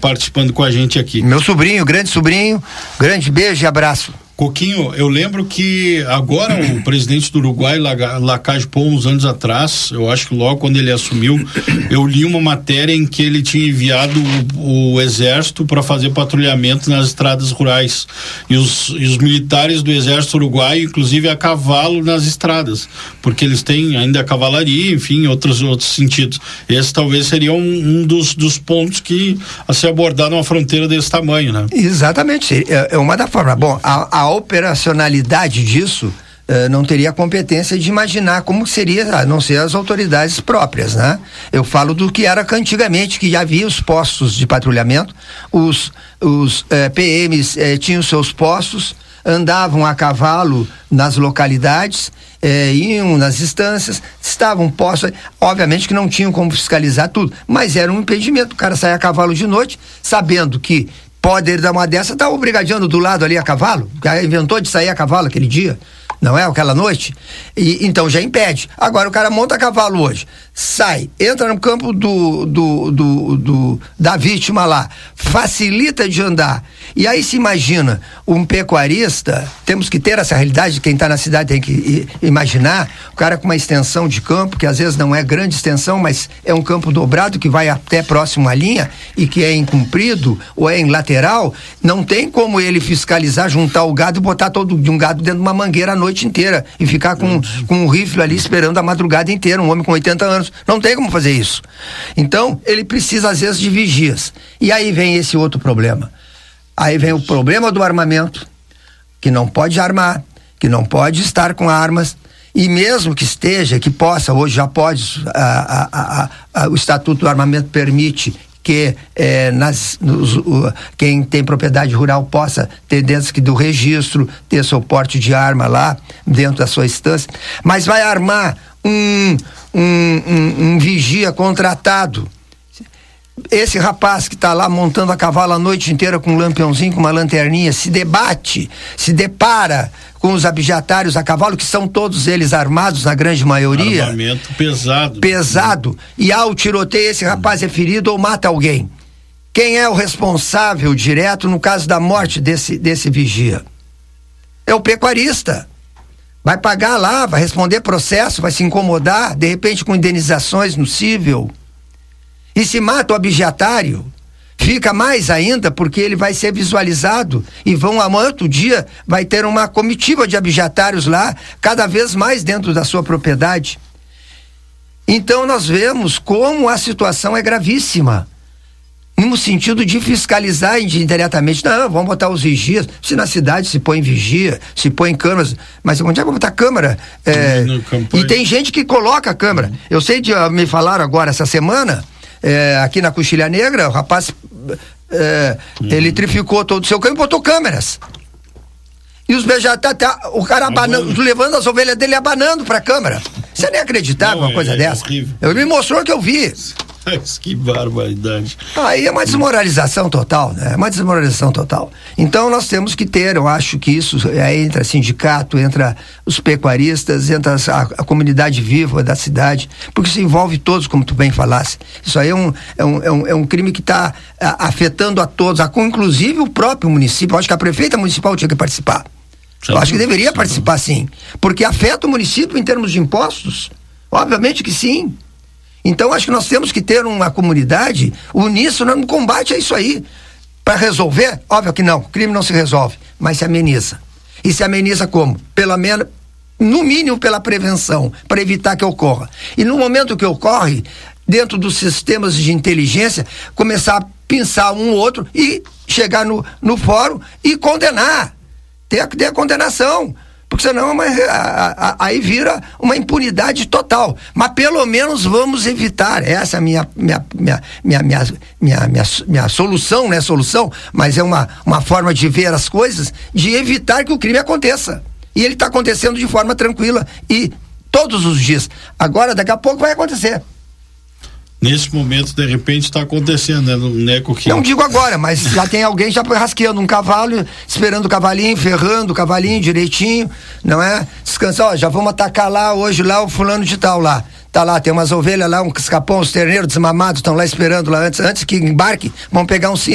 participando com a gente aqui. Meu sobrinho, grande sobrinho, grande beijo e abraço. Coquinho, eu lembro que agora o presidente do Uruguai, Lacage Pou, uns anos atrás, eu acho que logo quando ele assumiu, eu li uma matéria em que ele tinha enviado o, o exército para fazer patrulhamento nas estradas rurais. E os, e os militares do exército uruguaio, inclusive a cavalo nas estradas, porque eles têm ainda a cavalaria, enfim, outros, outros sentidos. Esse talvez seria um, um dos, dos pontos que a se abordar numa fronteira desse tamanho, né? Exatamente, é, é uma da forma. Bom, a, a operacionalidade disso uh, não teria competência de imaginar como seria, a não ser as autoridades próprias, né? Eu falo do que era antigamente, que havia os postos de patrulhamento, os, os eh, PMs eh, tinham seus postos, andavam a cavalo nas localidades, eh, iam nas instâncias, estavam postos, obviamente que não tinham como fiscalizar tudo, mas era um impedimento, o cara sair a cavalo de noite, sabendo que pode dar uma dessa, tá o brigadiano do lado ali a cavalo, inventou de sair a cavalo aquele dia, não é? Aquela noite. E, então já impede. Agora o cara monta a cavalo hoje sai, entra no campo do, do, do, do, da vítima lá, facilita de andar. E aí se imagina um pecuarista, temos que ter essa realidade, quem está na cidade tem que imaginar, o cara com uma extensão de campo, que às vezes não é grande extensão, mas é um campo dobrado que vai até próximo à linha e que é incumprido ou é em lateral, não tem como ele fiscalizar, juntar o gado e botar todo de um gado dentro de uma mangueira a noite inteira e ficar com, com um rifle ali esperando a madrugada inteira, um homem com 80 anos anos. Não tem como fazer isso. Então, ele precisa, às vezes, de vigias. E aí vem esse outro problema. Aí vem o problema do armamento, que não pode armar, que não pode estar com armas. E mesmo que esteja, que possa, hoje já pode, a, a, a, o Estatuto do Armamento permite que é, nas, nos, quem tem propriedade rural possa ter dentro do registro, ter seu porte de arma lá, dentro da sua instância, mas vai armar um, um, um, um vigia contratado. Esse rapaz que está lá montando a cavalo a noite inteira com um lampiãozinho, com uma lanterninha, se debate, se depara com os abjatários a cavalo, que são todos eles armados, na grande maioria. Armamento pesado. Pesado. E ao tiroteio, esse rapaz é ferido ou mata alguém. Quem é o responsável direto no caso da morte desse, desse vigia? É o pecuarista. Vai pagar lá, vai responder processo, vai se incomodar, de repente com indenizações no cível. E se mata o abjatário, Fica mais ainda porque ele vai ser visualizado e vão amanhã outro dia vai ter uma comitiva de abjatários lá, cada vez mais dentro da sua propriedade. Então nós vemos como a situação é gravíssima. No sentido de fiscalizar indiretamente. Não, vamos botar os vigias. Se na cidade se põe vigia, se põe câmeras. Mas onde é que vamos botar câmera? É, e tem gente que coloca a câmera. Eu sei de. Me falaram agora essa semana é, aqui na Coxilha Negra, o rapaz é, uhum. eletrificou todo o seu campo e botou câmeras. E os beijatá, tá, o cara abanando, levando as ovelhas dele abanando pra câmera. Você nem acreditava Não, uma coisa é, dessa? É Ele me mostrou que eu vi. Que barbaridade. Aí é uma desmoralização total, né? É uma desmoralização total. Então nós temos que ter, eu acho que isso é, entra sindicato, entra os pecuaristas, entra a, a, comunidade viva da cidade, porque isso envolve todos, como tu bem falasse. Isso aí é um, é um, é um, é um crime que está afetando a todos, a, inclusive o próprio município. Eu acho que a prefeita municipal tinha que participar. Eu acho que deveria participar sim, porque afeta o município em termos de impostos. Obviamente que sim. Então acho que nós temos que ter uma comunidade uníssona no combate a isso aí. Para resolver, óbvio que não, crime não se resolve, mas se ameniza. E se ameniza como? Pelo menos, no mínimo pela prevenção, para evitar que ocorra. E no momento que ocorre, dentro dos sistemas de inteligência, começar a pensar um ou outro e chegar no, no fórum e condenar. Ter, ter a condenação porque senão é uma, a, a, aí vira uma impunidade total. Mas pelo menos vamos evitar. Essa é a minha, minha, minha, minha, minha, minha, minha, minha solução, não é solução, mas é uma, uma forma de ver as coisas, de evitar que o crime aconteça. E ele está acontecendo de forma tranquila e todos os dias. Agora, daqui a pouco vai acontecer nesse momento, de repente, está acontecendo, né? No Neco que... Não digo agora, mas já tem alguém já rasqueando um cavalo, esperando o cavalinho, ferrando o cavalinho direitinho, não é? Descansar, ó, já vamos atacar lá hoje, lá o fulano de tal lá. Tá lá, tem umas ovelhas lá, um escapão, os terneiros desmamados estão lá esperando lá antes, antes que embarque, vão pegar uns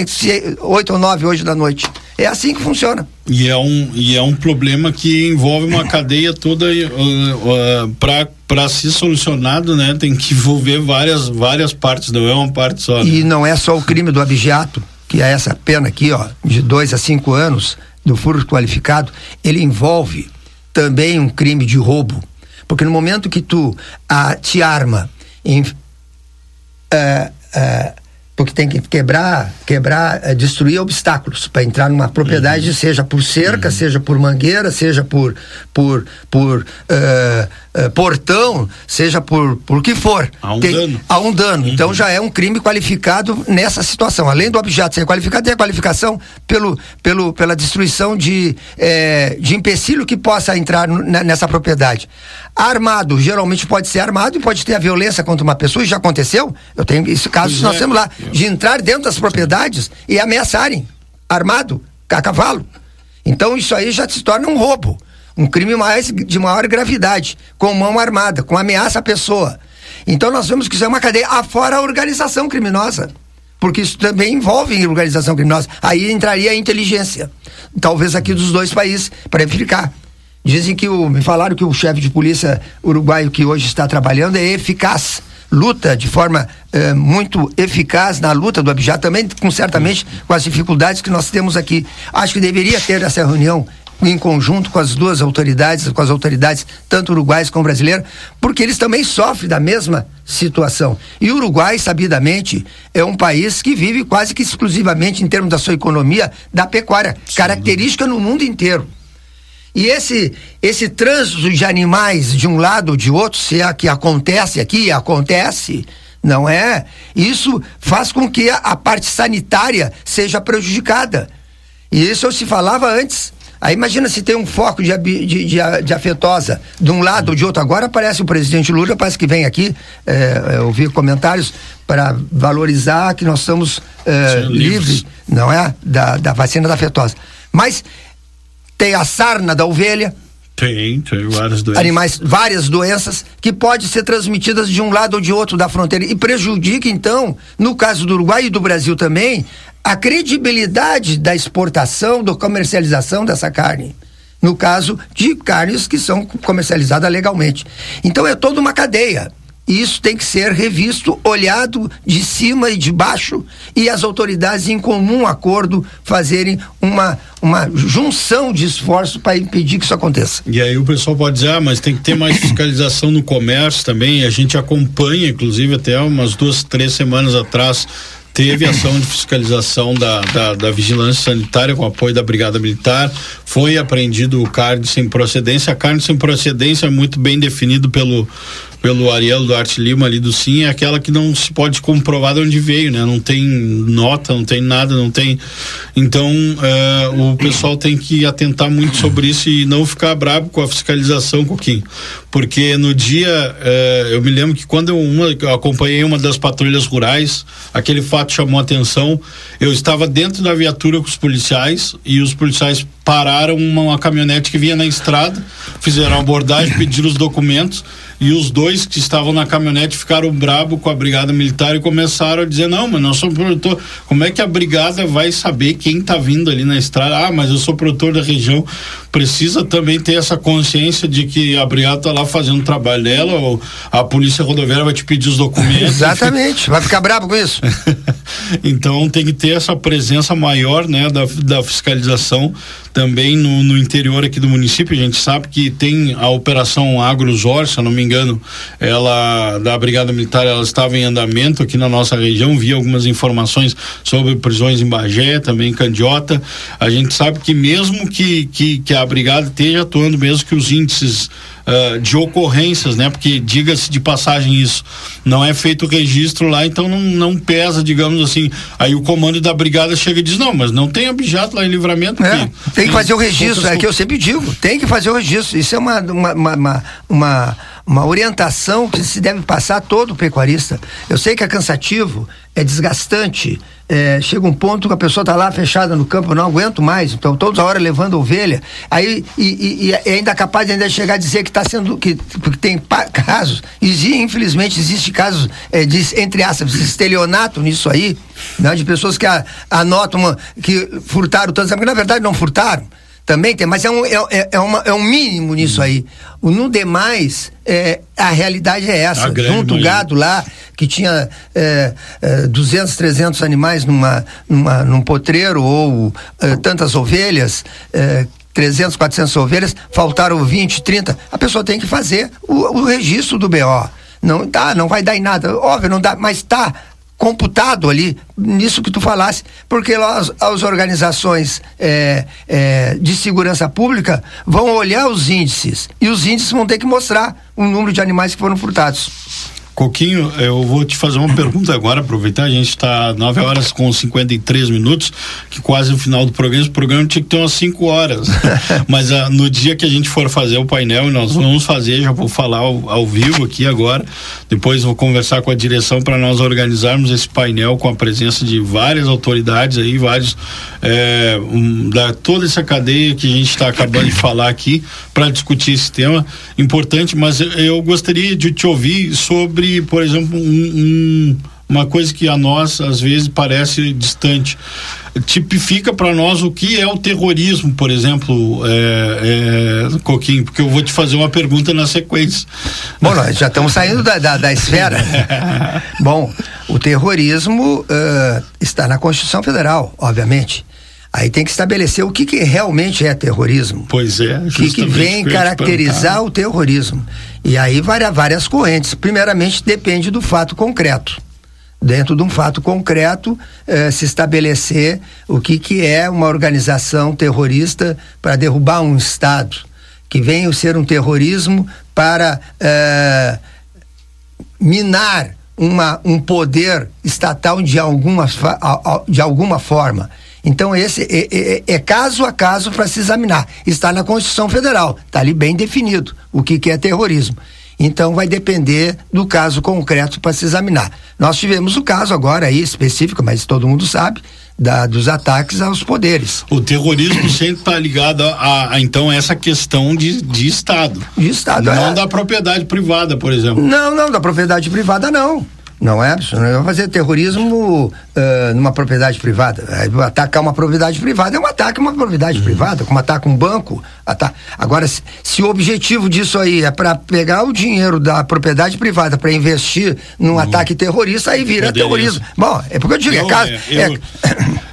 oito ou nove hoje da noite. É assim que funciona. E é um, e é um problema que envolve uma cadeia toda uh, uh, para ser solucionado, né? Tem que envolver várias, várias partes, não é uma parte só. Né? E não é só o crime do abjeto, que é essa pena aqui, ó, de dois a cinco anos do furto qualificado, ele envolve também um crime de roubo. Porque no momento que tu ah, te arma em. Uh, uh, porque tem que quebrar, quebrar, é, destruir obstáculos para entrar numa propriedade, uhum. seja por cerca, uhum. seja por mangueira, seja por por por uh, uh, portão, seja por por que for. Há um tem, dano. Há um dano. Uhum. Então já é um crime qualificado nessa situação. Além do objeto ser qualificado, tem a qualificação pelo, pelo pela destruição de é, de empecilho que possa entrar nessa propriedade. Armado, geralmente pode ser armado e pode ter a violência contra uma pessoa, e já aconteceu. Eu tenho esse caso, pois nós é. temos lá, de entrar dentro das propriedades e ameaçarem, armado, a cavalo. Então isso aí já se torna um roubo, um crime mais, de maior gravidade, com mão armada, com ameaça à pessoa. Então nós vemos que isso é uma cadeia, afora a organização criminosa. Porque isso também envolve organização criminosa. Aí entraria a inteligência. Talvez aqui dos dois países, para verificar. Dizem que o, me falaram que o chefe de polícia uruguaio que hoje está trabalhando é eficaz luta de forma eh, muito eficaz na luta do Abjá, também com certamente com as dificuldades que nós temos aqui. Acho que deveria ter essa reunião em conjunto com as duas autoridades, com as autoridades tanto uruguaias como brasileiras, porque eles também sofrem da mesma situação. E o Uruguai, sabidamente, é um país que vive quase que exclusivamente em termos da sua economia da pecuária, Sim. característica no mundo inteiro. E esse esse trânsito de animais de um lado ou de outro, se é que acontece aqui, acontece, não é? Isso faz com que a, a parte sanitária seja prejudicada. E isso eu se falava antes. Aí imagina se tem um foco de, de, de, de, afetosa de um lado ou de outro. Agora parece o presidente Lula, parece que vem aqui é, ouvir comentários para valorizar que nós estamos é, livres, não é? Da, da vacina da afetosa. Mas tem a sarna da ovelha. Tem, tem várias doenças. Animais, várias doenças que podem ser transmitidas de um lado ou de outro da fronteira e prejudica então, no caso do Uruguai e do Brasil também, a credibilidade da exportação, da comercialização dessa carne. No caso de carnes que são comercializadas legalmente. Então é toda uma cadeia. E isso tem que ser revisto, olhado de cima e de baixo e as autoridades em comum acordo fazerem uma, uma junção de esforço para impedir que isso aconteça. E aí o pessoal pode dizer, ah, mas tem que ter mais fiscalização no comércio também. A gente acompanha, inclusive até umas duas, três semanas atrás, teve ação de fiscalização da, da, da, vigilância sanitária com apoio da Brigada Militar, foi apreendido o carne sem procedência. A carne sem procedência é muito bem definido pelo, pelo Ariel Duarte Lima ali do Sim, é aquela que não se pode comprovar de onde veio, né? Não tem nota, não tem nada, não tem. Então, eh, o pessoal tem que atentar muito sobre isso e não ficar bravo com a fiscalização, Coquinho. Porque no dia, eh, eu me lembro que quando eu, uma, eu acompanhei uma das patrulhas rurais, aquele fato chamou atenção. Eu estava dentro da viatura com os policiais e os policiais pararam uma, uma caminhonete que vinha na estrada, fizeram abordagem, pediram os documentos e os dois que estavam na caminhonete ficaram brabo com a brigada militar e começaram a dizer não, mas nós somos produtor, como é que a brigada vai saber quem está vindo ali na estrada? Ah, mas eu sou produtor da região, precisa também ter essa consciência de que a brigada está lá fazendo o trabalho dela ou a polícia rodoviária vai te pedir os documentos. Exatamente, vai ficar brabo com isso. então tem que ter essa presença maior, né, da, da fiscalização também no, no interior aqui do município. A gente sabe que tem a operação Agrozor, se eu não me engano, ela da Brigada Militar, ela estava em andamento aqui na nossa região. Vi algumas informações sobre prisões em Bagé, também em Candiota. A gente sabe que mesmo que, que, que a Brigada esteja atuando, mesmo que os índices uh, de ocorrências, né? Porque diga-se de passagem isso, não é feito o registro lá, então não, não pesa, digamos assim. Aí o comando da brigada chega e diz, não, mas não tem objeto lá em livramento. É, tem que fazer o registro, é que eu sempre digo, tem que fazer o registro. Isso é uma, uma, uma, uma uma orientação que se deve passar a todo pecuarista. Eu sei que é cansativo, é desgastante, é, chega um ponto que a pessoa está lá fechada no campo, não aguento mais, então toda hora levando ovelha, aí e, e, e ainda capaz de ainda chegar a dizer que está sendo, que, que tem casos, e infelizmente existe casos é, de, entre aspas, estelionato nisso aí, né, de pessoas que a, anotam uma, que furtaram tanto, mas na verdade não furtaram, também tem, mas é um, é, é, é, uma, é um mínimo nisso aí. O, no demais, é, a realidade é essa. Junto o gado lá, que tinha é, é, 200, 300 animais numa, numa, num potreiro ou é, tantas ovelhas, é, 300, 400 ovelhas, faltaram 20, 30. A pessoa tem que fazer o, o registro do BO. Não tá, não vai dar em nada. Óbvio, não dá, mas tá computado ali nisso que tu falasse, porque as, as organizações é, é, de segurança pública vão olhar os índices e os índices vão ter que mostrar o número de animais que foram furtados. Coquinho, eu vou te fazer uma pergunta agora, aproveitar, a gente está 9 horas com 53 minutos, que quase o final do programa, esse programa tinha que ter umas 5 horas. Mas uh, no dia que a gente for fazer o painel, nós vamos fazer, já vou falar ao, ao vivo aqui agora, depois vou conversar com a direção para nós organizarmos esse painel com a presença de várias autoridades aí, vários, é, um, da toda essa cadeia que a gente está acabando de falar aqui, para discutir esse tema importante, mas eu gostaria de te ouvir sobre sobre, por exemplo, um, um, uma coisa que a nós às vezes parece distante. Tipifica para nós o que é o terrorismo, por exemplo, é, é, Coquinho, porque eu vou te fazer uma pergunta na sequência. Bom, nós já estamos saindo da, da, da esfera. Bom, o terrorismo uh, está na Constituição Federal, obviamente. Aí tem que estabelecer o que, que realmente é terrorismo. Pois é. O que, que vem caracterizar o terrorismo. E aí várias, várias correntes. Primeiramente, depende do fato concreto. Dentro de um fato concreto, eh, se estabelecer o que, que é uma organização terrorista para derrubar um Estado, que venha ser um terrorismo para eh, minar uma, um poder estatal de alguma, de alguma forma. Então, esse é, é, é, caso a caso para se examinar. Está na Constituição Federal, está ali bem definido o que, que é terrorismo. Então, vai depender do caso concreto para se examinar. Nós tivemos o caso agora aí específico, mas todo mundo sabe, da, dos ataques aos poderes. O terrorismo sempre está ligado a, a, então essa questão de, de Estado. De Estado. Não é. da propriedade privada, por exemplo. Não, não, da propriedade privada não. Não é? Não vai fazer terrorismo uh, numa propriedade privada. Atacar uma propriedade privada é um ataque a uma propriedade uhum. privada, como atacar um banco. Ata... Agora, se, se, o objetivo disso aí é para pegar o dinheiro da propriedade privada para investir num uhum. ataque terrorista, aí vira Poderia. terrorismo. Bom, é porque eu digo, é eu, é caso. Eu, é...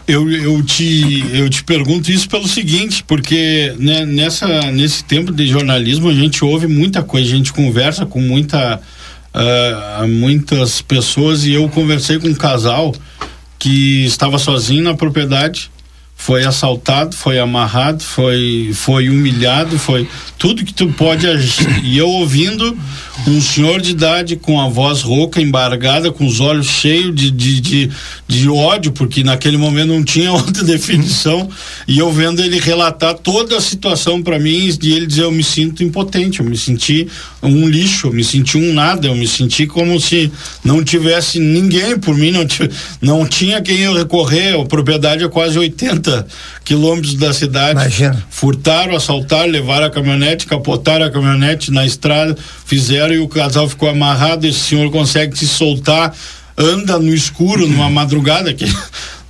eu, eu, te, eu te pergunto isso pelo seguinte, porque né, nessa, nesse tempo de jornalismo a gente ouve muita coisa, a gente conversa com muita uh, muitas pessoas e eu conversei com um casal que estava sozinho na propriedade foi assaltado, foi amarrado, foi, foi humilhado, foi tudo que tu pode e eu ouvindo um senhor de idade com a voz rouca, embargada, com os olhos cheios de, de, de, de ódio, porque naquele momento não tinha outra definição, e eu vendo ele relatar toda a situação para mim e ele dizer eu me sinto impotente, eu me senti um lixo, eu me senti um nada, eu me senti como se não tivesse ninguém por mim, não, não tinha quem eu recorrer, a propriedade é quase 80 quilômetros da cidade. Imagina. Furtaram, assaltaram, levaram a caminhonete, capotaram a caminhonete na estrada, fizeram e o casal ficou amarrado. Esse senhor consegue se soltar, anda no escuro numa madrugada que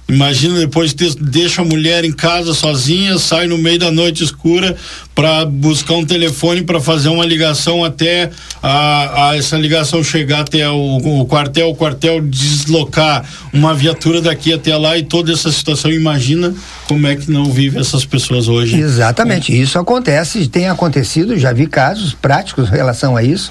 Imagina depois ter, deixa a mulher em casa sozinha, sai no meio da noite escura para buscar um telefone para fazer uma ligação até a, a, essa ligação chegar até o, o, quartel, o quartel deslocar uma viatura daqui até lá e toda essa situação. Imagina como é que não vive essas pessoas hoje. Exatamente, isso acontece, tem acontecido, já vi casos práticos em relação a isso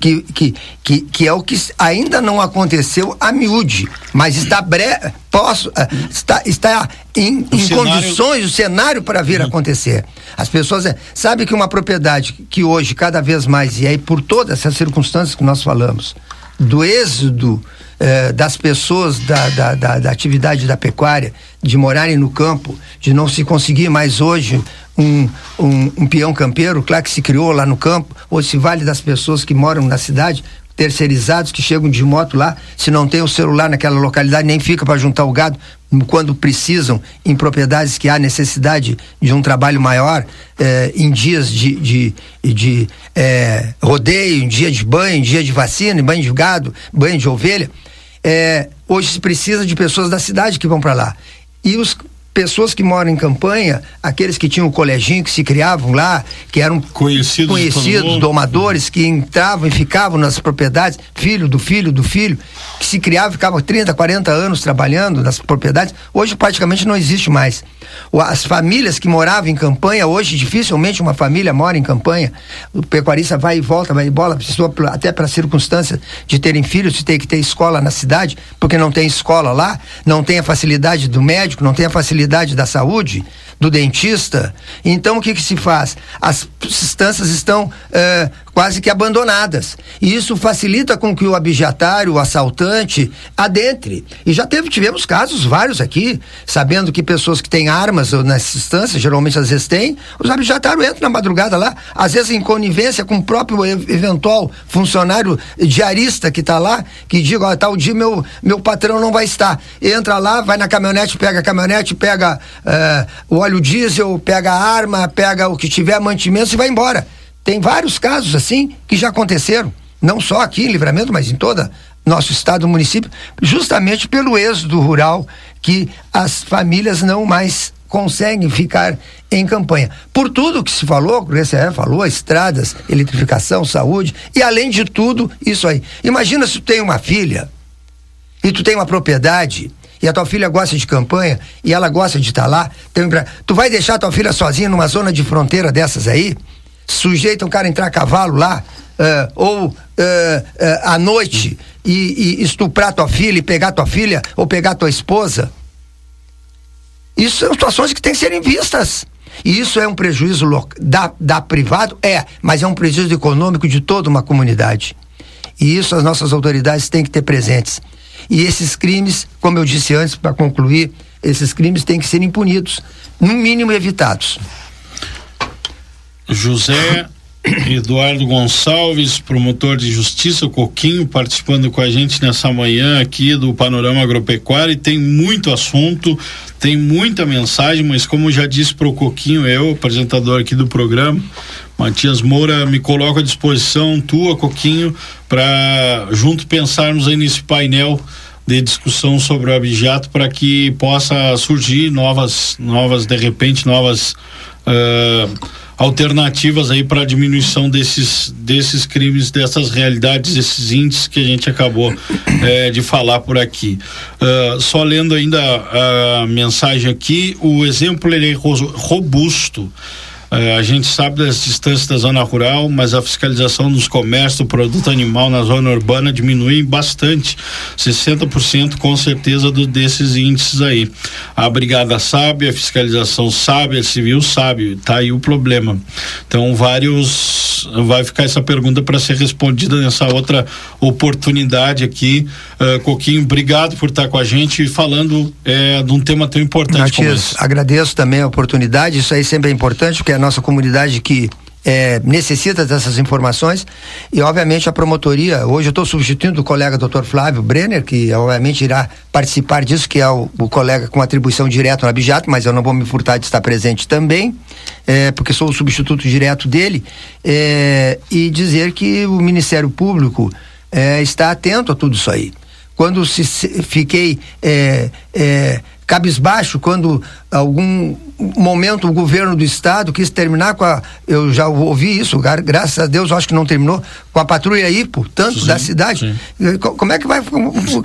que, que, que, que é o que ainda não aconteceu a miúde, mas está bre posso, uh, está, está em, em cenário... condições, o cenário para vir a uhum. acontecer. As pessoas, é, sabe que uma propriedade que hoje, cada vez mais, e aí por todas essas circunstâncias que nós falamos, do êxodo eh, das pessoas da, da, da, da, atividade da pecuária, de morarem no campo, de não se conseguir mais hoje um, um, um peão campeiro, claro que se criou lá no campo, ou se vale das pessoas que moram na cidade, terceirizados que chegam de moto lá, se não tem o celular naquela localidade, nem fica para juntar o gado quando precisam, em propriedades que há necessidade de um trabalho maior, eh, em dias de, de, de eh, rodeio, em dia de banho, em dia de vacina, em banho de gado, banho de ovelha. Eh, hoje se precisa de pessoas da cidade que vão para lá. E os pessoas que moram em campanha, aqueles que tinham o coleginho, que se criavam lá, que eram conhecidos, conhecidos domadores, que entravam e ficavam nas propriedades, filho do filho do filho, que se criavam, ficavam 30, 40 anos trabalhando nas propriedades, hoje praticamente não existe mais. As famílias que moravam em campanha, hoje dificilmente uma família mora em campanha. O pecuarista vai e volta, vai e bola, precisou até para circunstância de terem filhos, de ter que ter escola na cidade, porque não tem escola lá, não tem a facilidade do médico, não tem a facilidade da saúde, do dentista. Então o que, que se faz? As instâncias estão eh, quase que abandonadas. E isso facilita com que o abjatário, o assaltante, adentre. E já teve, tivemos casos vários aqui, sabendo que pessoas que têm armas nessa instância, geralmente às vezes têm, os abjatários entram na madrugada lá, às vezes em conivência com o próprio eventual funcionário diarista que está lá, que diga, ó, tal dia meu, meu patrão não vai estar. Entra lá, vai na caminhonete, pega a caminhonete, pega uh, o óleo diesel, pega a arma, pega o que tiver mantimento e vai embora. Tem vários casos assim que já aconteceram, não só aqui em Livramento, mas em toda nosso estado, município, justamente pelo êxodo rural que as famílias não mais conseguem ficar em campanha. Por tudo que se falou, o GCE falou, estradas, eletrificação, saúde e além de tudo, isso aí. Imagina se tu tem uma filha e tu tem uma propriedade e a tua filha gosta de campanha e ela gosta de estar tá lá, tu vai deixar tua filha sozinha numa zona de fronteira dessas aí? Sujeita um cara entrar a cavalo lá, uh, ou uh, uh, à noite e, e estuprar tua filha e pegar tua filha ou pegar tua esposa? Isso são situações que têm que serem vistas. E isso é um prejuízo da, da privado? É, mas é um prejuízo econômico de toda uma comunidade. E isso as nossas autoridades têm que ter presentes. E esses crimes, como eu disse antes, para concluir, esses crimes têm que ser impunidos, no mínimo evitados. José Eduardo Gonçalves, promotor de justiça, Coquinho, participando com a gente nessa manhã aqui do Panorama Agropecuário. E tem muito assunto, tem muita mensagem, mas como já disse para o Coquinho, eu, apresentador aqui do programa, Matias Moura, me coloco à disposição, tua, Coquinho, para junto pensarmos aí nesse painel de discussão sobre o abjato para que possa surgir novas, novas, de repente, novas. Uh, alternativas aí para diminuição desses, desses crimes, dessas realidades, esses índices que a gente acabou é, de falar por aqui. Uh, só lendo ainda a, mensagem aqui, o exemplo ele é robusto. É, a gente sabe das distâncias da zona rural, mas a fiscalização nos comércios do produto animal na zona urbana diminui bastante, 60% com certeza do, desses índices aí. A brigada sabe, a fiscalização sabe, a civil sabe, tá aí o problema. Então, vários vai ficar essa pergunta para ser respondida nessa outra oportunidade aqui. Uh, Coquinho, obrigado por estar com a gente falando é, de um tema tão importante Matias. Agradeço também a oportunidade, isso aí sempre é importante, porque a nossa comunidade que é, necessita dessas informações e obviamente a promotoria, hoje eu estou substituindo o colega Dr. Flávio Brenner, que obviamente irá participar disso, que é o, o colega com atribuição direta no Abijato, mas eu não vou me furtar de estar presente também, é, porque sou o substituto direto dele, é, e dizer que o Ministério Público é, está atento a tudo isso aí. Quando se, se fiquei é, é, cabisbaixo quando algum momento o governo do estado quis terminar com a eu já ouvi isso graças a Deus acho que não terminou com a patrulha aí tanto sim, da cidade. sim. como é que vai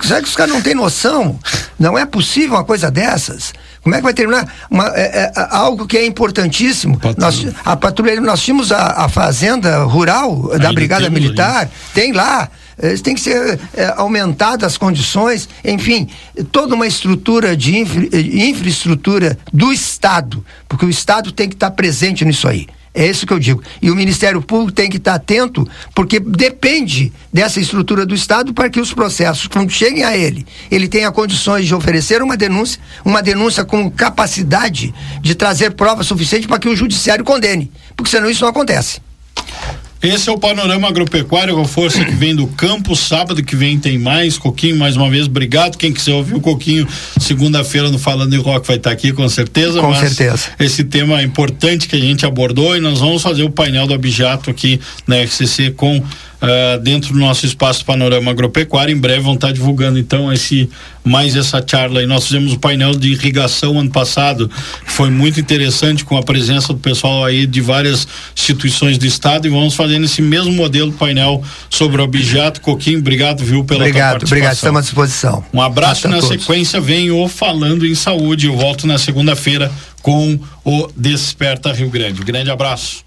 será que os caras não têm noção? Não é possível uma coisa dessas. Como é que vai terminar? Uma, é, é, algo que é importantíssimo. Patrulha. nós, a patrulha nós tínhamos a, a fazenda rural da brigada militar tem lá. eh, tem que ser é, aumentadas as condições, enfim, toda uma estrutura de infra, eh, infraestrutura do Estado, porque o Estado tem que estar presente nisso aí. É isso que eu digo. E o Ministério Público tem que estar atento, porque depende dessa estrutura do Estado para que os processos, quando cheguem a ele, ele tenha condições de oferecer uma denúncia, uma denúncia com capacidade de trazer prova suficiente para que o judiciário condene. Porque senão isso não acontece. Esse é o Panorama Agropecuário, a força que vem do campo. Sábado que vem tem mais. Coquinho, mais uma vez, obrigado. Quem quiser ouvir o Coquinho, segunda-feira no Falando em Rock vai estar aqui, com certeza. Com certeza. Esse tema é importante que a gente abordou e nós vamos fazer o painel do Abjato aqui na RCC com uh, dentro do nosso espaço Panorama Agropecuário. Em breve vão estar divulgando então esse mais essa charla aí. Nós fizemos o painel de irrigação ano passado, que foi muito interessante com a presença do pessoal aí de várias instituições do estado e vamos fazendo esse mesmo modelo painel sobre o objeto. Coquinho, obrigado, viu, pela obrigado, participação. Obrigado, estamos à disposição. Um abraço na sequência vem o Falando em Saúde. Eu volto na segunda-feira com o Desperta Rio Grande. grande abraço.